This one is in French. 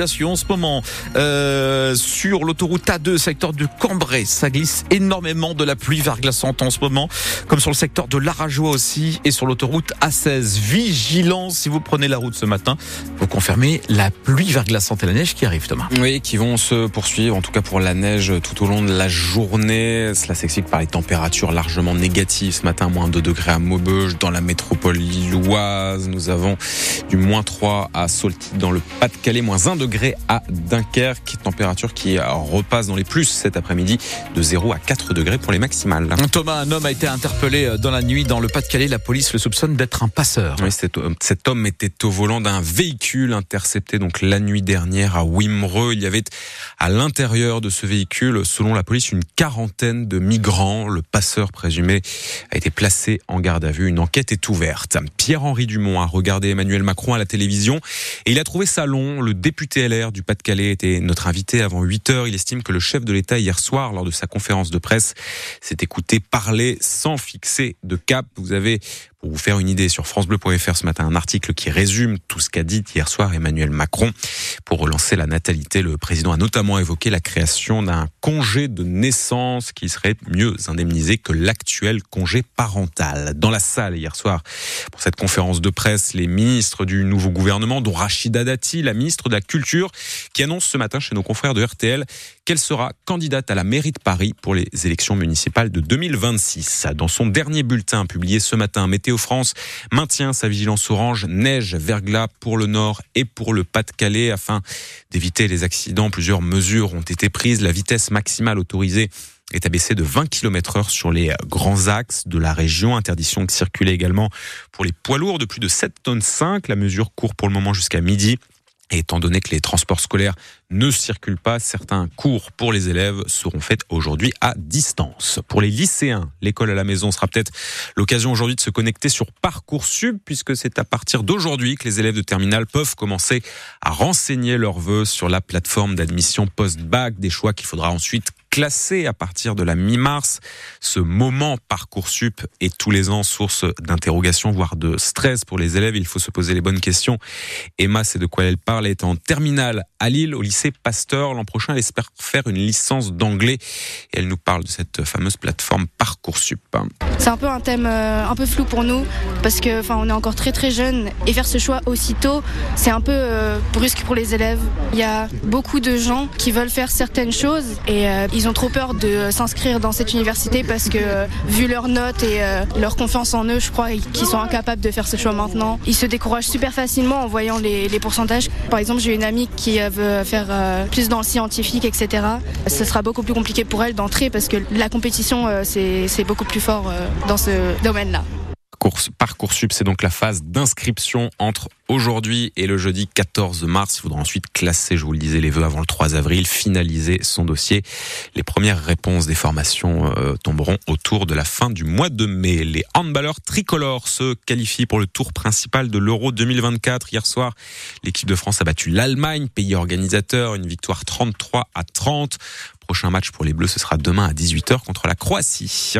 En ce moment, euh, sur l'autoroute A2, secteur de Cambrai, ça glisse énormément de la pluie verglaçante en ce moment, comme sur le secteur de l'Arajois aussi, et sur l'autoroute A16. Vigilance si vous prenez la route ce matin, vous confirmez la pluie verglaçante et la neige qui arrive, Thomas. Oui, qui vont se poursuivre, en tout cas pour la neige tout au long de la journée. Cela s'explique par les températures largement négatives. Ce matin, moins 2 degrés à Maubeuge, dans la métropole lilloise. Nous avons du moins 3 à Solti dans le Pas-de-Calais, moins 1 degré à Dunkerque, température qui repasse dans les plus cet après-midi de 0 à 4 degrés pour les maximales. Thomas, un homme a été interpellé dans la nuit dans le Pas-de-Calais. La police le soupçonne d'être un passeur. Oui, cet, cet homme était au volant d'un véhicule intercepté donc la nuit dernière à Wimereux. Il y avait à l'intérieur de ce véhicule, selon la police, une quarantaine de migrants. Le passeur présumé a été placé en garde à vue. Une enquête est ouverte. Pierre-Henri Dumont a regardé Emmanuel Macron à la télévision et il a trouvé ça long. Le député TLR du Pas-de-Calais était notre invité avant 8 heures. Il estime que le chef de l'État hier soir, lors de sa conférence de presse, s'est écouté parler sans fixer de cap. Vous avez pour vous faire une idée sur francebleu.fr ce matin un article qui résume tout ce qu'a dit hier soir Emmanuel Macron pour relancer la natalité. Le président a notamment évoqué la création d'un congé de naissance qui serait mieux indemnisé que l'actuel congé parental. Dans la salle hier soir pour cette conférence de presse, les ministres du nouveau gouvernement dont Rachida Dati, la ministre de la Culture qui annonce ce matin chez nos confrères de RTL qu'elle sera candidate à la mairie de Paris pour les élections municipales de 2026. Dans son dernier bulletin publié ce matin, Météo France maintient sa vigilance orange, neige, verglas pour le nord et pour le Pas-de-Calais afin d'éviter les accidents. Plusieurs mesures ont été prises. La vitesse maximale autorisée est abaissée de 20 km heure sur les grands axes de la région. Interdiction de circuler également pour les poids lourds de plus de 7 tonnes 5. La mesure court pour le moment jusqu'à midi. Étant donné que les transports scolaires ne circulent pas, certains cours pour les élèves seront faits aujourd'hui à distance. Pour les lycéens, l'école à la maison sera peut-être l'occasion aujourd'hui de se connecter sur Parcoursup puisque c'est à partir d'aujourd'hui que les élèves de terminale peuvent commencer à renseigner leurs vœux sur la plateforme d'admission post-bac, des choix qu'il faudra ensuite classé à partir de la mi-mars. Ce moment Parcoursup est tous les ans source d'interrogation, voire de stress pour les élèves. Il faut se poser les bonnes questions. Emma, c'est de quoi elle parle, est en terminale à Lille, au lycée Pasteur. L'an prochain, elle espère faire une licence d'anglais. Et elle nous parle de cette fameuse plateforme Parcoursup. C'est un peu un thème euh, un peu flou pour nous, parce que enfin, on est encore très très jeune et faire ce choix aussitôt, c'est un peu euh, brusque pour les élèves. Il y a beaucoup de gens qui veulent faire certaines choses et euh, ils ont trop peur de s'inscrire dans cette université parce que vu leurs notes et leur confiance en eux, je crois qu'ils sont incapables de faire ce choix maintenant. Ils se découragent super facilement en voyant les pourcentages. Par exemple, j'ai une amie qui veut faire plus dans le scientifique, etc. Ce sera beaucoup plus compliqué pour elle d'entrer parce que la compétition, c'est beaucoup plus fort dans ce domaine-là. Parcoursup, c'est donc la phase d'inscription entre aujourd'hui et le jeudi 14 mars. Il faudra ensuite classer, je vous le disais, les vœux avant le 3 avril, finaliser son dossier. Les premières réponses des formations euh, tomberont autour de la fin du mois de mai. Les handballeurs tricolores se qualifient pour le tour principal de l'Euro 2024. Hier soir, l'équipe de France a battu l'Allemagne, pays organisateur, une victoire 33 à 30. Prochain match pour les Bleus, ce sera demain à 18h contre la Croatie.